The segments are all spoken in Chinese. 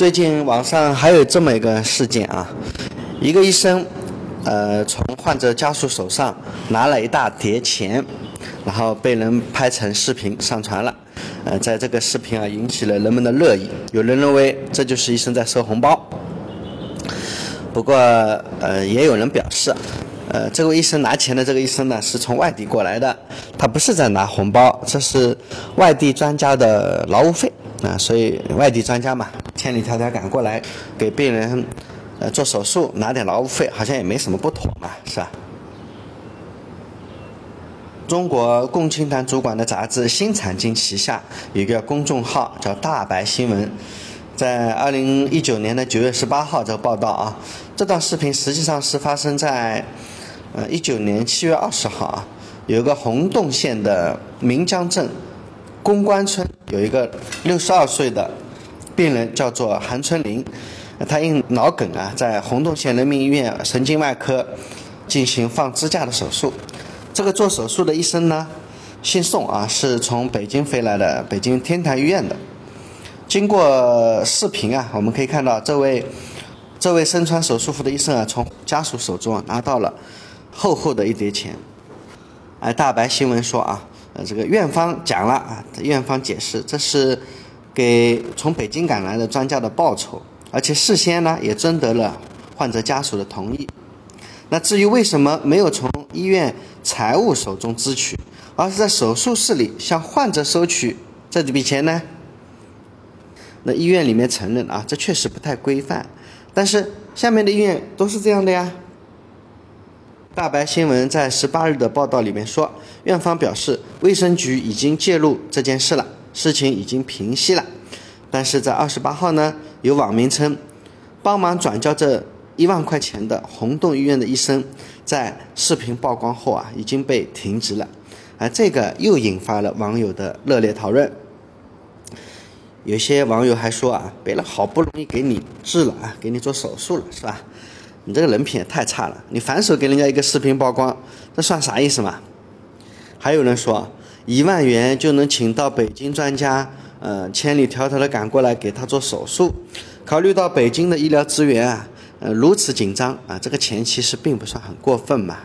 最近网上还有这么一个事件啊，一个医生，呃，从患者家属手上拿了一大叠钱，然后被人拍成视频上传了，呃，在这个视频啊引起了人们的热议，有人认为这就是医生在收红包，不过呃，也有人表示，呃，这位医生拿钱的这个医生呢是从外地过来的，他不是在拿红包，这是外地专家的劳务费。啊，所以外地专家嘛，千里迢迢赶过来给病人呃做手术，拿点劳务费，好像也没什么不妥嘛，是吧？中国共青团主管的杂志《新产经》旗下有一个公众号叫“大白新闻”，在二零一九年的九月十八号这个报道啊，这段视频实际上是发生在呃一九年七月二十号啊，有一个洪洞县的岷江镇。公关村有一个六十二岁的病人，叫做韩春林，他因脑梗啊，在洪洞县人民医院神经外科进行放支架的手术。这个做手术的医生呢，姓宋啊，是从北京飞来的，北京天坛医院的。经过视频啊，我们可以看到这位这位身穿手术服的医生啊，从家属手中拿到了厚厚的一叠钱。哎，大白新闻说啊。呃，这个院方讲了啊，院方解释这是给从北京赶来的专家的报酬，而且事先呢也征得了患者家属的同意。那至于为什么没有从医院财务手中支取，而是在手术室里向患者收取这笔钱呢？那医院里面承认啊，这确实不太规范，但是下面的医院都是这样的呀。大白新闻在十八日的报道里面说，院方表示，卫生局已经介入这件事了，事情已经平息了。但是在二十八号呢，有网民称，帮忙转交这一万块钱的红洞医院的医生，在视频曝光后啊，已经被停职了。而这个又引发了网友的热烈讨论。有些网友还说啊，别人好不容易给你治了啊，给你做手术了，是吧？你这个人品也太差了！你反手给人家一个视频曝光，这算啥意思嘛？还有人说，一万元就能请到北京专家，呃，千里迢迢的赶过来给他做手术。考虑到北京的医疗资源啊，呃，如此紧张啊，这个钱其实并不算很过分嘛。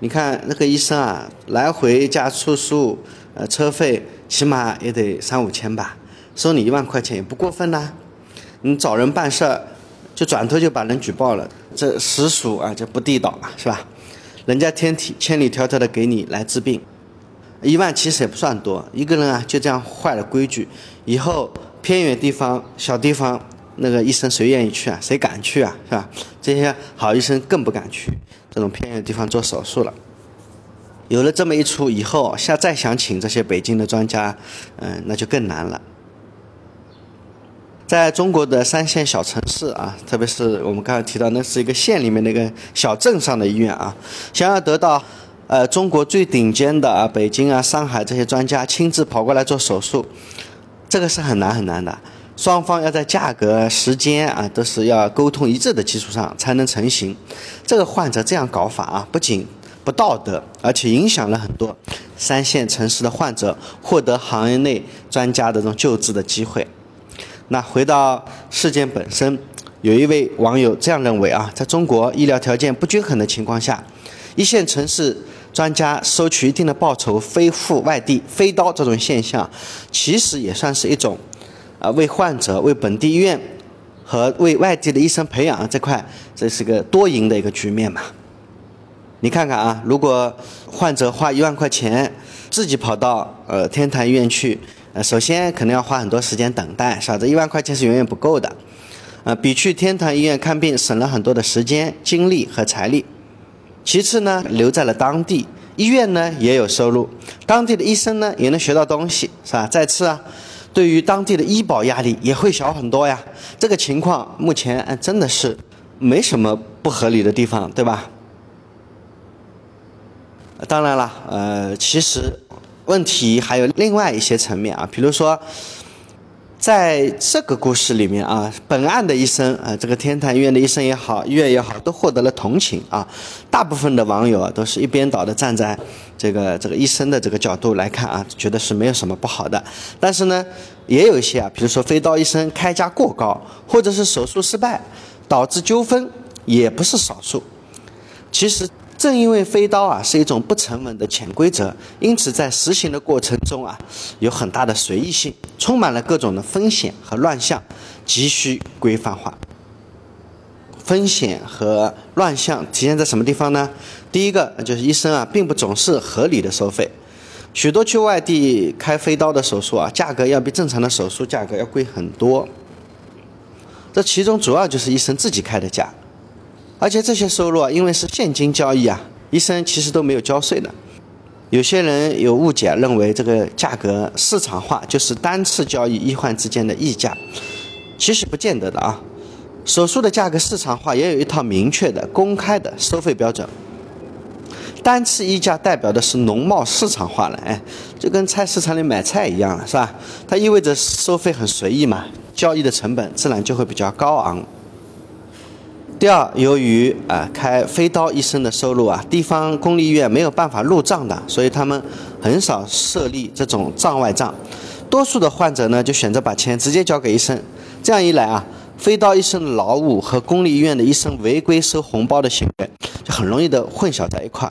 你看那个医生啊，来回加住宿，呃，车费起码也得三五千吧，收你一万块钱也不过分呐。你找人办事儿。就转头就把人举报了，这实属啊，这不地道啊，是吧？人家天体千里迢迢的给你来治病，一万其实也不算多，一个人啊就这样坏了规矩，以后偏远地方、小地方那个医生谁愿意去啊？谁敢去啊？是吧？这些好医生更不敢去这种偏远地方做手术了。有了这么一出以后，下再想请这些北京的专家，嗯，那就更难了。在中国的三线小城市啊，特别是我们刚才提到，那是一个县里面的一个小镇上的医院啊，想要得到呃中国最顶尖的啊北京啊上海这些专家亲自跑过来做手术，这个是很难很难的。双方要在价格、时间啊都是要沟通一致的基础上才能成型。这个患者这样搞法啊，不仅不道德，而且影响了很多三线城市的患者获得行业内专家的这种救治的机会。那回到事件本身，有一位网友这样认为啊，在中国医疗条件不均衡的情况下，一线城市专家收取一定的报酬飞赴外地飞刀这种现象，其实也算是一种啊为患者、为本地医院和为外地的医生培养这块，这是个多赢的一个局面嘛。你看看啊，如果患者花一万块钱自己跑到呃天坛医院去。呃，首先可能要花很多时间等待，是吧？这一万块钱是远远不够的，呃，比去天坛医院看病省了很多的时间、精力和财力。其次呢，留在了当地，医院呢也有收入，当地的医生呢也能学到东西，是吧？再次啊，对于当地的医保压力也会小很多呀。这个情况目前真的是没什么不合理的地方，对吧？当然了，呃，其实。问题还有另外一些层面啊，比如说，在这个故事里面啊，本案的医生啊，这个天坛医院的医生也好，医院也好，都获得了同情啊。大部分的网友啊，都是一边倒的站在这个这个医生的这个角度来看啊，觉得是没有什么不好的。但是呢，也有一些啊，比如说飞刀医生开价过高，或者是手术失败导致纠纷，也不是少数。其实。正因为飞刀啊是一种不成文的潜规则，因此在实行的过程中啊有很大的随意性，充满了各种的风险和乱象，急需规范化。风险和乱象体现在什么地方呢？第一个就是医生啊并不总是合理的收费，许多去外地开飞刀的手术啊价格要比正常的手术价格要贵很多，这其中主要就是医生自己开的价。而且这些收入啊，因为是现金交易啊，医生其实都没有交税的。有些人有误解，认为这个价格市场化就是单次交易医患之间的溢价，其实不见得的啊。手术的价格市场化也有一套明确的、公开的收费标准。单次溢价代表的是农贸市场化了，哎，就跟菜市场里买菜一样了，是吧？它意味着收费很随意嘛，交易的成本自然就会比较高昂。第二，由于啊开飞刀医生的收入啊，地方公立医院没有办法入账的，所以他们很少设立这种账外账。多数的患者呢，就选择把钱直接交给医生。这样一来啊，飞刀医生的劳务和公立医院的医生违规收红包的行为，就很容易的混淆在一块。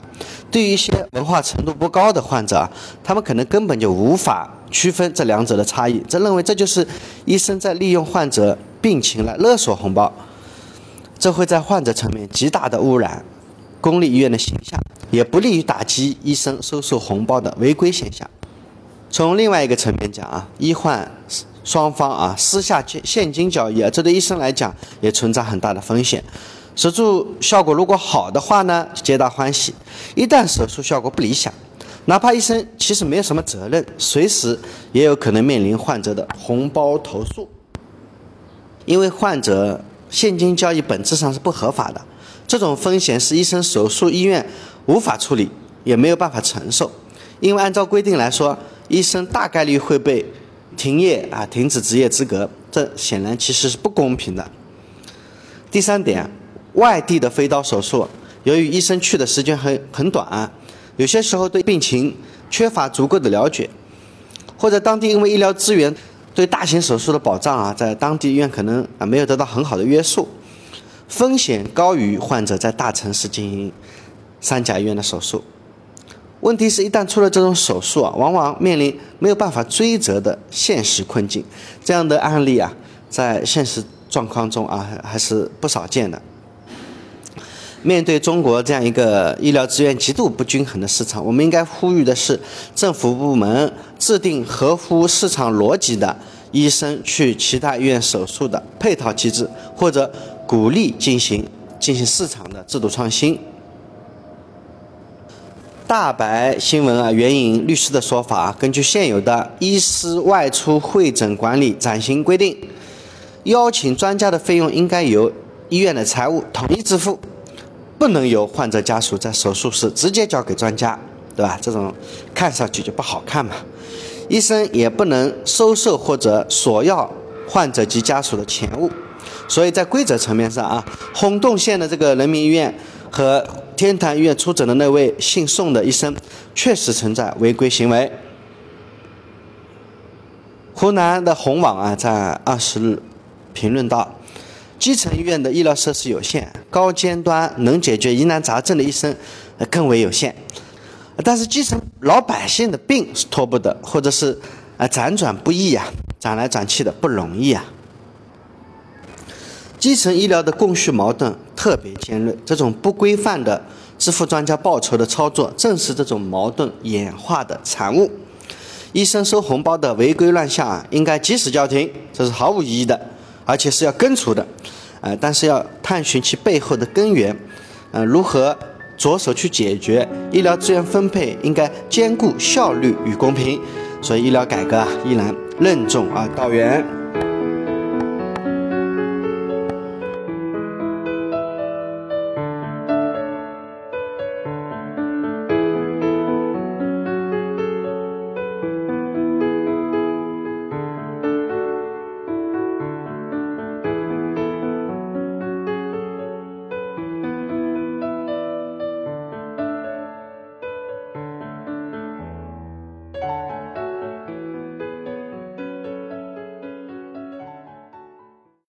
对于一些文化程度不高的患者啊，他们可能根本就无法区分这两者的差异，则认为这就是医生在利用患者病情来勒索红包。这会在患者层面极大的污染公立医院的形象，也不利于打击医生收受红包的违规现象。从另外一个层面讲啊，医患双方啊私下现现金交易啊，这对医生来讲也存在很大的风险。手术效果如果好的话呢，皆大欢喜；一旦手术效果不理想，哪怕医生其实没有什么责任，随时也有可能面临患者的红包投诉，因为患者。现金交易本质上是不合法的，这种风险是医生手术医院无法处理，也没有办法承受。因为按照规定来说，医生大概率会被停业啊，停止执业资格，这显然其实是不公平的。第三点，外地的飞刀手术，由于医生去的时间很很短，有些时候对病情缺乏足够的了解，或者当地因为医疗资源。对大型手术的保障啊，在当地医院可能啊没有得到很好的约束，风险高于患者在大城市进行三甲医院的手术。问题是一旦出了这种手术啊，往往面临没有办法追责的现实困境。这样的案例啊，在现实状况中啊还是不少见的。面对中国这样一个医疗资源极度不均衡的市场，我们应该呼吁的是，政府部门制定合乎市场逻辑的医生去其他医院手术的配套机制，或者鼓励进行进行市场的制度创新。大白新闻啊，援引律师的说法，根据现有的医师外出会诊管理暂行规定，邀请专家的费用应该由医院的财务统一支付。不能由患者家属在手术室直接交给专家，对吧？这种看上去就不好看嘛。医生也不能收受或者索要患者及家属的钱物。所以在规则层面上啊，洪洞县的这个人民医院和天坛医院出诊的那位姓宋的医生确实存在违规行为。湖南的红网啊，在二十日评论道。基层医院的医疗设施有限，高尖端能解决疑难杂症的医生更为有限。但是基层老百姓的病是拖不得，或者是啊辗转不易呀，转来转去的不容易啊。基层医疗的供需矛盾特别尖锐，这种不规范的支付专家报酬的操作，正是这种矛盾演化的产物。医生收红包的违规乱象啊，应该及时叫停，这是毫无疑义的。而且是要根除的，呃，但是要探寻其背后的根源，呃，如何着手去解决？医疗资源分配应该兼顾效率与公平，所以医疗改革啊，依然任重而道远。